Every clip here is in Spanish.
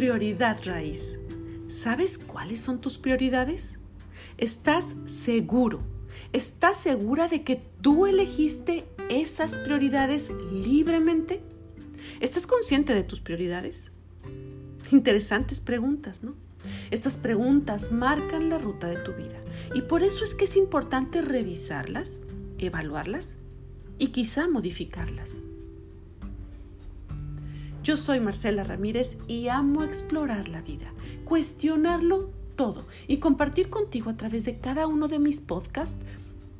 prioridad raíz. ¿Sabes cuáles son tus prioridades? ¿Estás seguro? ¿Estás segura de que tú elegiste esas prioridades libremente? ¿Estás consciente de tus prioridades? Interesantes preguntas, ¿no? Estas preguntas marcan la ruta de tu vida y por eso es que es importante revisarlas, evaluarlas y quizá modificarlas. Yo soy Marcela Ramírez y amo explorar la vida, cuestionarlo todo y compartir contigo a través de cada uno de mis podcasts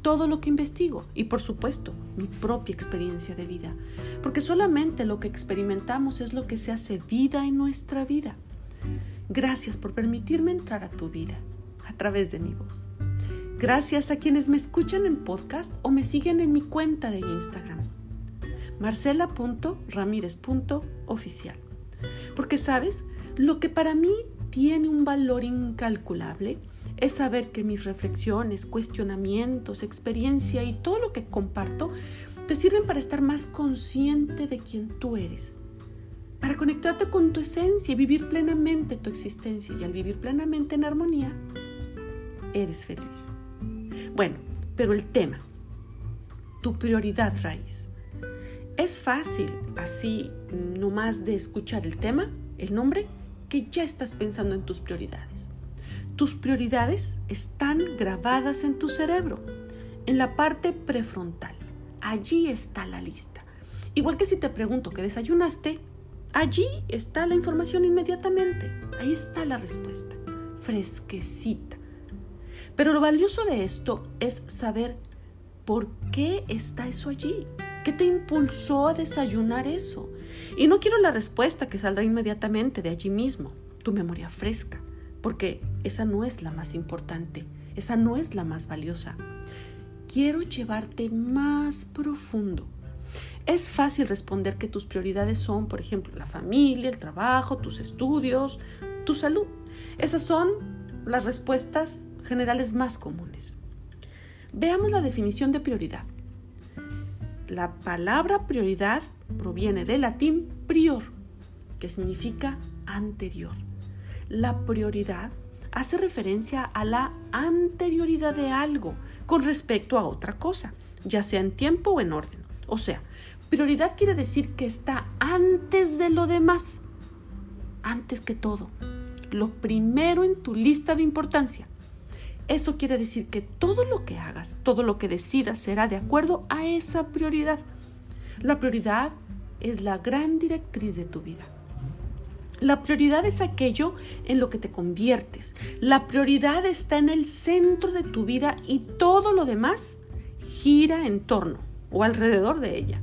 todo lo que investigo y por supuesto mi propia experiencia de vida, porque solamente lo que experimentamos es lo que se hace vida en nuestra vida. Gracias por permitirme entrar a tu vida a través de mi voz. Gracias a quienes me escuchan en podcast o me siguen en mi cuenta de Instagram, marcela.ramírez.oficial. Porque sabes, lo que para mí tiene un valor incalculable es saber que mis reflexiones, cuestionamientos, experiencia y todo lo que comparto te sirven para estar más consciente de quién tú eres para conectarte con tu esencia y vivir plenamente tu existencia. Y al vivir plenamente en armonía, eres feliz. Bueno, pero el tema, tu prioridad raíz. Es fácil así nomás de escuchar el tema, el nombre, que ya estás pensando en tus prioridades. Tus prioridades están grabadas en tu cerebro, en la parte prefrontal. Allí está la lista. Igual que si te pregunto qué desayunaste, Allí está la información inmediatamente. Ahí está la respuesta. Fresquecita. Pero lo valioso de esto es saber por qué está eso allí. ¿Qué te impulsó a desayunar eso? Y no quiero la respuesta que saldrá inmediatamente de allí mismo, tu memoria fresca, porque esa no es la más importante, esa no es la más valiosa. Quiero llevarte más profundo es fácil responder que tus prioridades son, por ejemplo, la familia, el trabajo, tus estudios, tu salud. Esas son las respuestas generales más comunes. Veamos la definición de prioridad. La palabra prioridad proviene del latín prior, que significa anterior. La prioridad hace referencia a la anterioridad de algo con respecto a otra cosa, ya sea en tiempo o en orden. O sea, prioridad quiere decir que está antes de lo demás, antes que todo, lo primero en tu lista de importancia. Eso quiere decir que todo lo que hagas, todo lo que decidas será de acuerdo a esa prioridad. La prioridad es la gran directriz de tu vida. La prioridad es aquello en lo que te conviertes. La prioridad está en el centro de tu vida y todo lo demás gira en torno o alrededor de ella.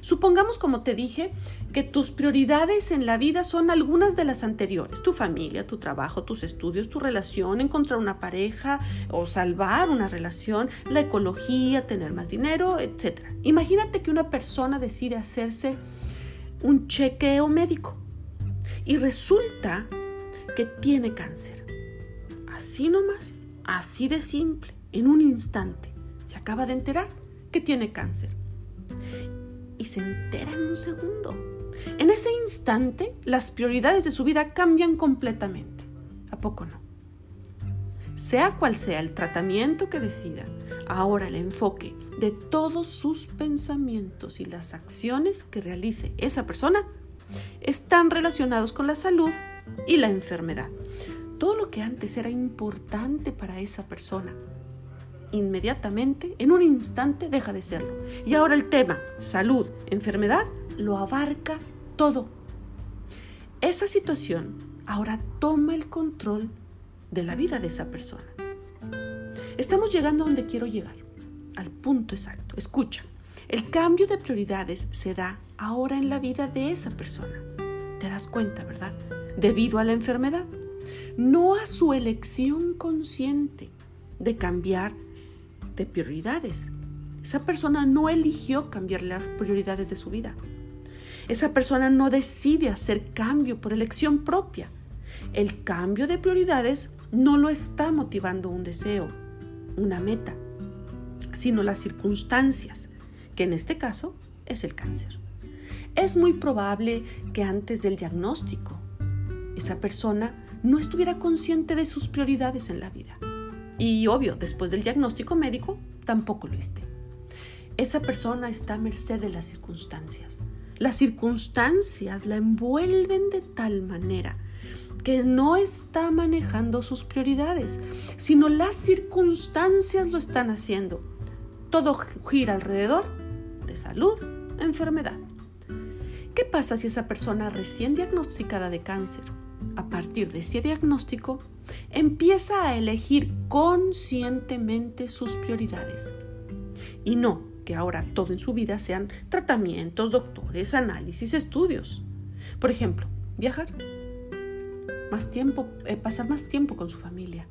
Supongamos, como te dije, que tus prioridades en la vida son algunas de las anteriores, tu familia, tu trabajo, tus estudios, tu relación, encontrar una pareja o salvar una relación, la ecología, tener más dinero, etc. Imagínate que una persona decide hacerse un chequeo médico y resulta que tiene cáncer. Así nomás, así de simple, en un instante, se acaba de enterar que tiene cáncer. Y se entera en un segundo. En ese instante, las prioridades de su vida cambian completamente. ¿A poco no? Sea cual sea el tratamiento que decida, ahora el enfoque de todos sus pensamientos y las acciones que realice esa persona están relacionados con la salud y la enfermedad. Todo lo que antes era importante para esa persona inmediatamente, en un instante, deja de serlo. Y ahora el tema salud, enfermedad, lo abarca todo. Esa situación ahora toma el control de la vida de esa persona. Estamos llegando a donde quiero llegar, al punto exacto. Escucha, el cambio de prioridades se da ahora en la vida de esa persona. ¿Te das cuenta, verdad? Debido a la enfermedad, no a su elección consciente de cambiar de prioridades. Esa persona no eligió cambiar las prioridades de su vida. Esa persona no decide hacer cambio por elección propia. El cambio de prioridades no lo está motivando un deseo, una meta, sino las circunstancias, que en este caso es el cáncer. Es muy probable que antes del diagnóstico esa persona no estuviera consciente de sus prioridades en la vida. Y obvio, después del diagnóstico médico, tampoco lo esté. Esa persona está a merced de las circunstancias. Las circunstancias la envuelven de tal manera que no está manejando sus prioridades, sino las circunstancias lo están haciendo. Todo gira alrededor de salud, enfermedad. ¿Qué pasa si esa persona recién diagnosticada de cáncer, a partir de ese diagnóstico, empieza a elegir conscientemente sus prioridades? Y no que ahora todo en su vida sean tratamientos, doctores, análisis, estudios. Por ejemplo, viajar, más tiempo, eh, pasar más tiempo con su familia,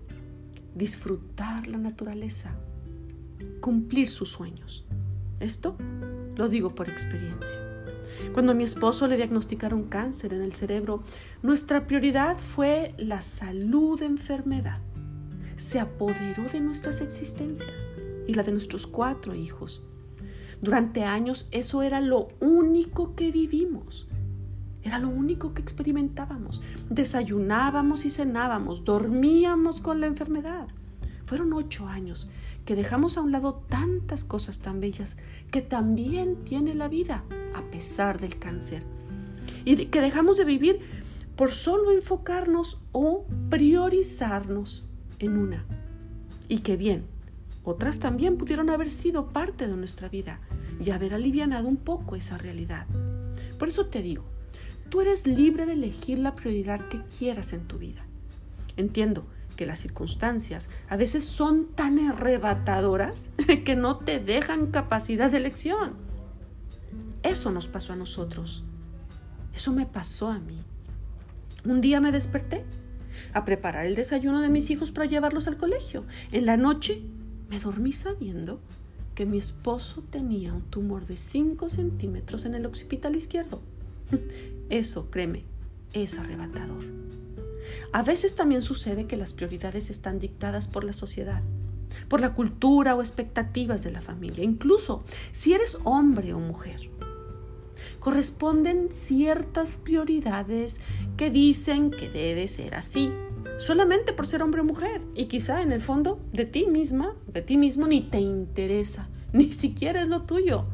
disfrutar la naturaleza, cumplir sus sueños. Esto lo digo por experiencia. Cuando a mi esposo le diagnosticaron cáncer en el cerebro, nuestra prioridad fue la salud enfermedad. Se apoderó de nuestras existencias y la de nuestros cuatro hijos. Durante años eso era lo único que vivimos. Era lo único que experimentábamos. Desayunábamos y cenábamos, dormíamos con la enfermedad. Fueron ocho años que dejamos a un lado tantas cosas tan bellas que también tiene la vida a pesar del cáncer. Y que dejamos de vivir por solo enfocarnos o priorizarnos en una. Y que bien, otras también pudieron haber sido parte de nuestra vida y haber alivianado un poco esa realidad. Por eso te digo, tú eres libre de elegir la prioridad que quieras en tu vida. Entiendo que las circunstancias a veces son tan arrebatadoras que no te dejan capacidad de elección. Eso nos pasó a nosotros. Eso me pasó a mí. Un día me desperté a preparar el desayuno de mis hijos para llevarlos al colegio. En la noche me dormí sabiendo que mi esposo tenía un tumor de 5 centímetros en el occipital izquierdo. Eso, créeme, es arrebatador. A veces también sucede que las prioridades están dictadas por la sociedad, por la cultura o expectativas de la familia, incluso si eres hombre o mujer. Corresponden ciertas prioridades que dicen que debe ser así, solamente por ser hombre o mujer. Y quizá en el fondo de ti misma, de ti mismo, ni te interesa, ni siquiera es lo tuyo.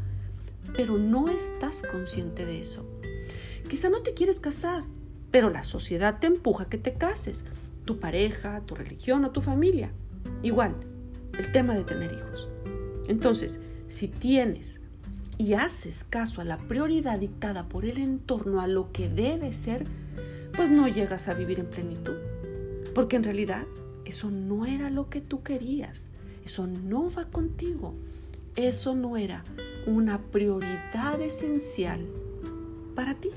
Pero no estás consciente de eso. Quizá no te quieres casar, pero la sociedad te empuja a que te cases, tu pareja, tu religión o tu familia. Igual, el tema de tener hijos. Entonces, si tienes y haces caso a la prioridad dictada por el entorno, a lo que debe ser, pues no llegas a vivir en plenitud. Porque en realidad eso no era lo que tú querías. Eso no va contigo. Eso no era una prioridad esencial para ti.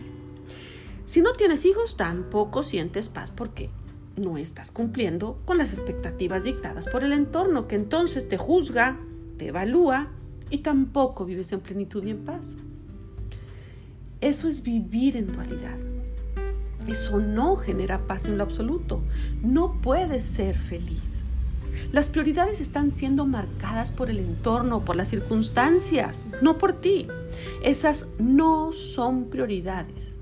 Si no tienes hijos, tampoco sientes paz porque no estás cumpliendo con las expectativas dictadas por el entorno, que entonces te juzga, te evalúa y tampoco vives en plenitud y en paz. Eso es vivir en dualidad. Eso no genera paz en lo absoluto. No puedes ser feliz. Las prioridades están siendo marcadas por el entorno, por las circunstancias, no por ti. Esas no son prioridades.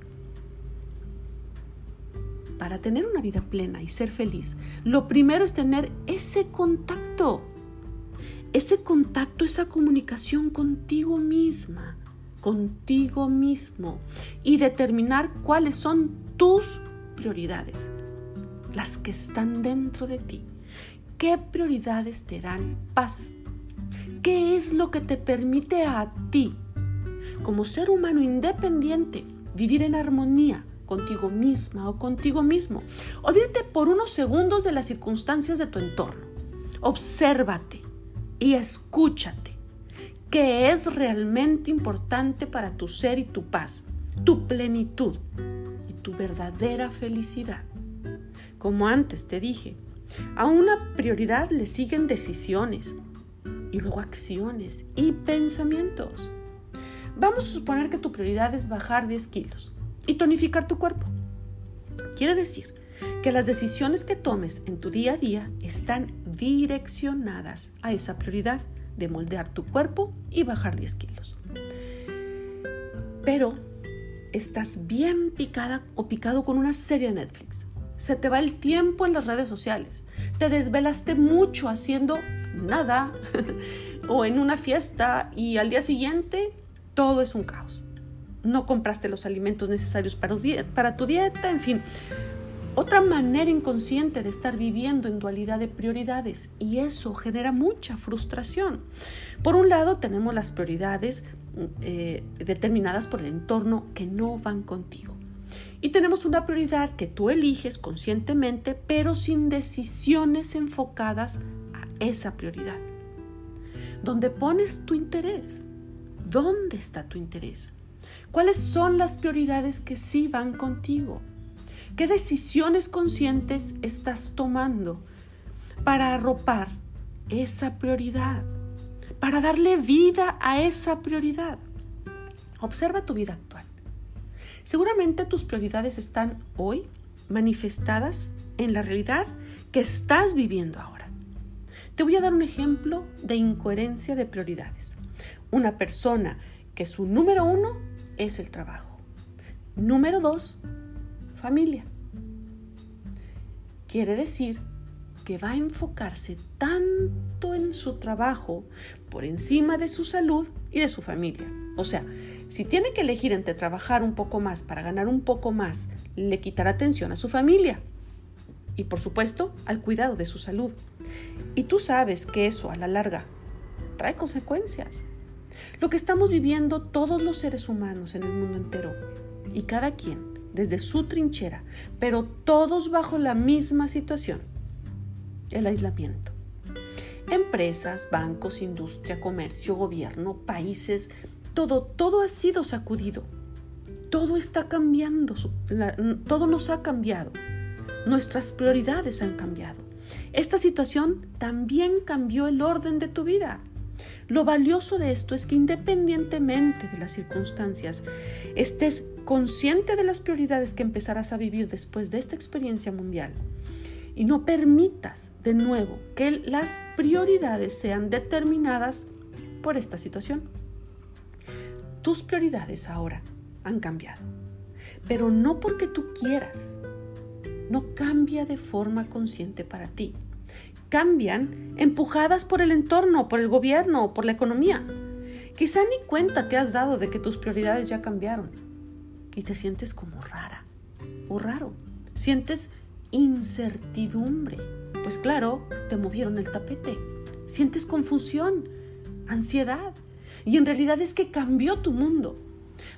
Para tener una vida plena y ser feliz, lo primero es tener ese contacto. Ese contacto, esa comunicación contigo misma, contigo mismo y determinar cuáles son tus prioridades, las que están dentro de ti. ¿Qué prioridades te dan paz? ¿Qué es lo que te permite a ti, como ser humano independiente, vivir en armonía contigo misma o contigo mismo? Olvídate por unos segundos de las circunstancias de tu entorno. Obsérvate y escúchate. ¿Qué es realmente importante para tu ser y tu paz, tu plenitud? tu verdadera felicidad. Como antes te dije, a una prioridad le siguen decisiones y luego acciones y pensamientos. Vamos a suponer que tu prioridad es bajar 10 kilos y tonificar tu cuerpo. Quiere decir que las decisiones que tomes en tu día a día están direccionadas a esa prioridad de moldear tu cuerpo y bajar 10 kilos. Pero estás bien picada o picado con una serie de Netflix se te va el tiempo en las redes sociales, te desvelaste mucho haciendo nada o en una fiesta y al día siguiente todo es un caos. No compraste los alimentos necesarios para, para tu dieta, en fin. Otra manera inconsciente de estar viviendo en dualidad de prioridades y eso genera mucha frustración. Por un lado tenemos las prioridades eh, determinadas por el entorno que no van contigo. Y tenemos una prioridad que tú eliges conscientemente, pero sin decisiones enfocadas a esa prioridad. ¿Dónde pones tu interés? ¿Dónde está tu interés? ¿Cuáles son las prioridades que sí van contigo? ¿Qué decisiones conscientes estás tomando para arropar esa prioridad? Para darle vida a esa prioridad. Observa tu vida actual. Seguramente tus prioridades están hoy manifestadas en la realidad que estás viviendo ahora. Te voy a dar un ejemplo de incoherencia de prioridades. Una persona que su número uno es el trabajo. Número dos, familia. Quiere decir que va a enfocarse tanto en su trabajo por encima de su salud y de su familia. O sea, si tiene que elegir entre trabajar un poco más para ganar un poco más, le quitará atención a su familia y por supuesto al cuidado de su salud. Y tú sabes que eso a la larga trae consecuencias. Lo que estamos viviendo todos los seres humanos en el mundo entero y cada quien desde su trinchera, pero todos bajo la misma situación, el aislamiento. Empresas, bancos, industria, comercio, gobierno, países, todo, todo ha sido sacudido. Todo está cambiando, todo nos ha cambiado. Nuestras prioridades han cambiado. Esta situación también cambió el orden de tu vida. Lo valioso de esto es que independientemente de las circunstancias, estés consciente de las prioridades que empezarás a vivir después de esta experiencia mundial y no permitas de nuevo que las prioridades sean determinadas por esta situación. Tus prioridades ahora han cambiado, pero no porque tú quieras. No cambia de forma consciente para ti. Cambian empujadas por el entorno, por el gobierno por la economía. Quizá ni cuenta te has dado de que tus prioridades ya cambiaron y te sientes como rara o raro. Sientes incertidumbre. Pues claro, te movieron el tapete. Sientes confusión, ansiedad, y en realidad es que cambió tu mundo.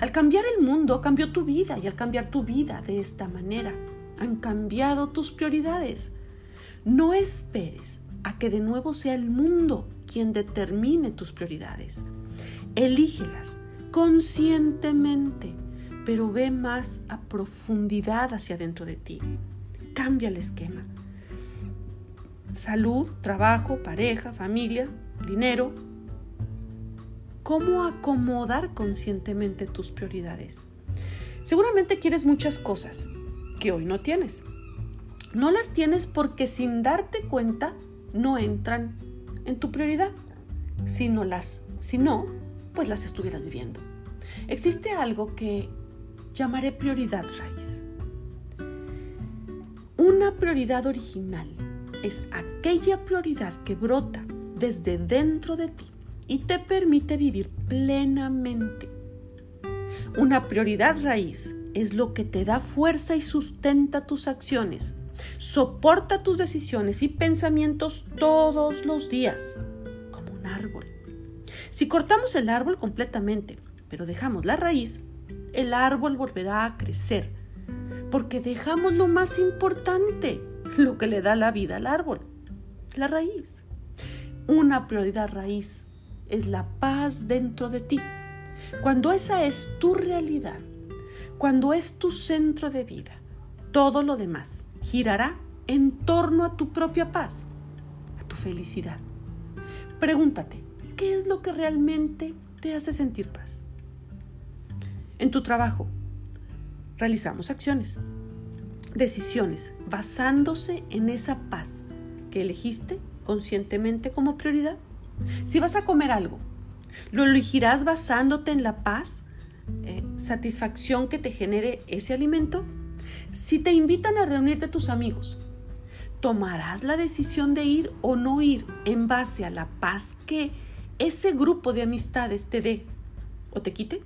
Al cambiar el mundo, cambió tu vida y al cambiar tu vida de esta manera, han cambiado tus prioridades. No esperes a que de nuevo sea el mundo quien determine tus prioridades. Elígelas conscientemente, pero ve más a profundidad hacia dentro de ti. Cambia el esquema. Salud, trabajo, pareja, familia, dinero, cómo acomodar conscientemente tus prioridades. Seguramente quieres muchas cosas que hoy no tienes. No las tienes porque sin darte cuenta no entran en tu prioridad. Si no las, si no, pues las estuvieras viviendo. Existe algo que llamaré prioridad raíz. Una prioridad original es aquella prioridad que brota desde dentro de ti y te permite vivir plenamente. Una prioridad raíz es lo que te da fuerza y sustenta tus acciones, soporta tus decisiones y pensamientos todos los días, como un árbol. Si cortamos el árbol completamente, pero dejamos la raíz, el árbol volverá a crecer, porque dejamos lo más importante, lo que le da la vida al árbol, la raíz. Una prioridad raíz es la paz dentro de ti. Cuando esa es tu realidad, cuando es tu centro de vida, todo lo demás girará en torno a tu propia paz, a tu felicidad. Pregúntate, ¿qué es lo que realmente te hace sentir paz? En tu trabajo, realizamos acciones, decisiones basándose en esa paz que elegiste conscientemente como prioridad. Si vas a comer algo, ¿lo elegirás basándote en la paz, eh, satisfacción que te genere ese alimento? Si te invitan a reunirte tus amigos, tomarás la decisión de ir o no ir en base a la paz que ese grupo de amistades te dé o te quite.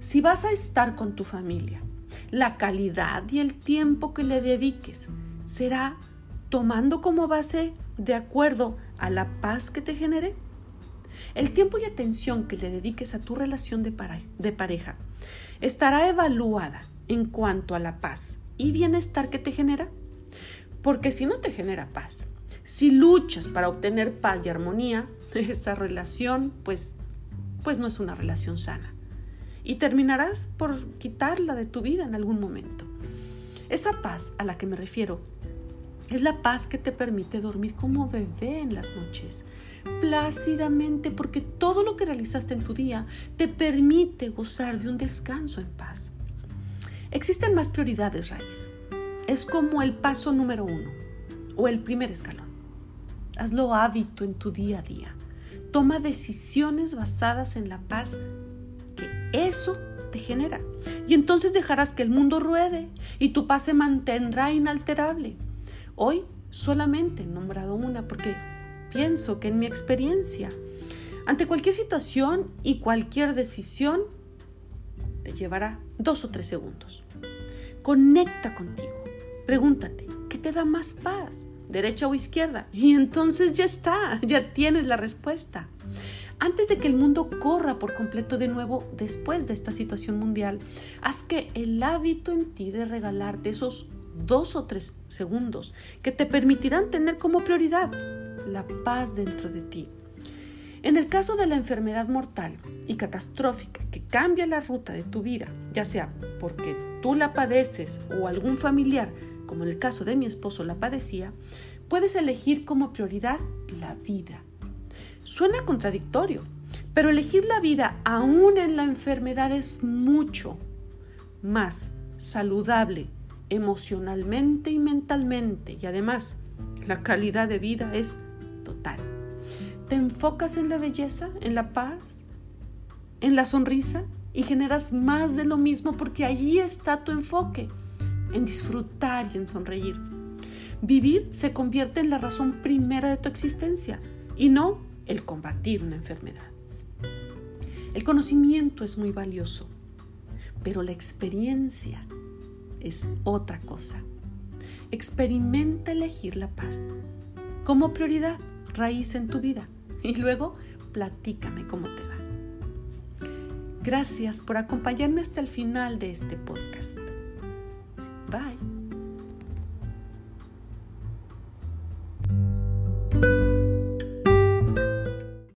Si vas a estar con tu familia, la calidad y el tiempo que le dediques será tomando como base de acuerdo a la paz que te genere. El tiempo y atención que le dediques a tu relación de, pareja estará evaluada en cuanto a la paz y bienestar que te genera. Porque si no te genera paz, si luchas para obtener paz y armonía, esa relación pues, pues no es una relación sana. Y terminarás por quitarla de tu vida en algún momento. Esa paz a la que me refiero es la paz que te permite dormir como bebé en las noches, plácidamente, porque todo lo que realizaste en tu día te permite gozar de un descanso en paz. Existen más prioridades, Raíz es como el paso número uno o el primer escalón. Hazlo hábito en tu día a día. Toma decisiones basadas en la paz eso te genera. Y entonces dejarás que el mundo ruede y tu paz se mantendrá inalterable. Hoy solamente he nombrado una porque pienso que en mi experiencia, ante cualquier situación y cualquier decisión, te llevará dos o tres segundos. Conecta contigo Pregúntate, ¿qué te da más paz? ¿Derecha o izquierda? Y entonces ya está, ya tienes la respuesta. Antes de que el mundo corra por completo de nuevo después de esta situación mundial, haz que el hábito en ti de regalarte esos dos o tres segundos que te permitirán tener como prioridad la paz dentro de ti. En el caso de la enfermedad mortal y catastrófica que cambia la ruta de tu vida, ya sea porque tú la padeces o algún familiar como en el caso de mi esposo la padecía, puedes elegir como prioridad la vida. Suena contradictorio, pero elegir la vida aún en la enfermedad es mucho más saludable emocionalmente y mentalmente y además la calidad de vida es total. Te enfocas en la belleza, en la paz, en la sonrisa y generas más de lo mismo porque allí está tu enfoque en disfrutar y en sonreír. Vivir se convierte en la razón primera de tu existencia y no el combatir una enfermedad. El conocimiento es muy valioso, pero la experiencia es otra cosa. Experimenta elegir la paz como prioridad, raíz en tu vida y luego platícame cómo te va. Gracias por acompañarme hasta el final de este podcast. Bye.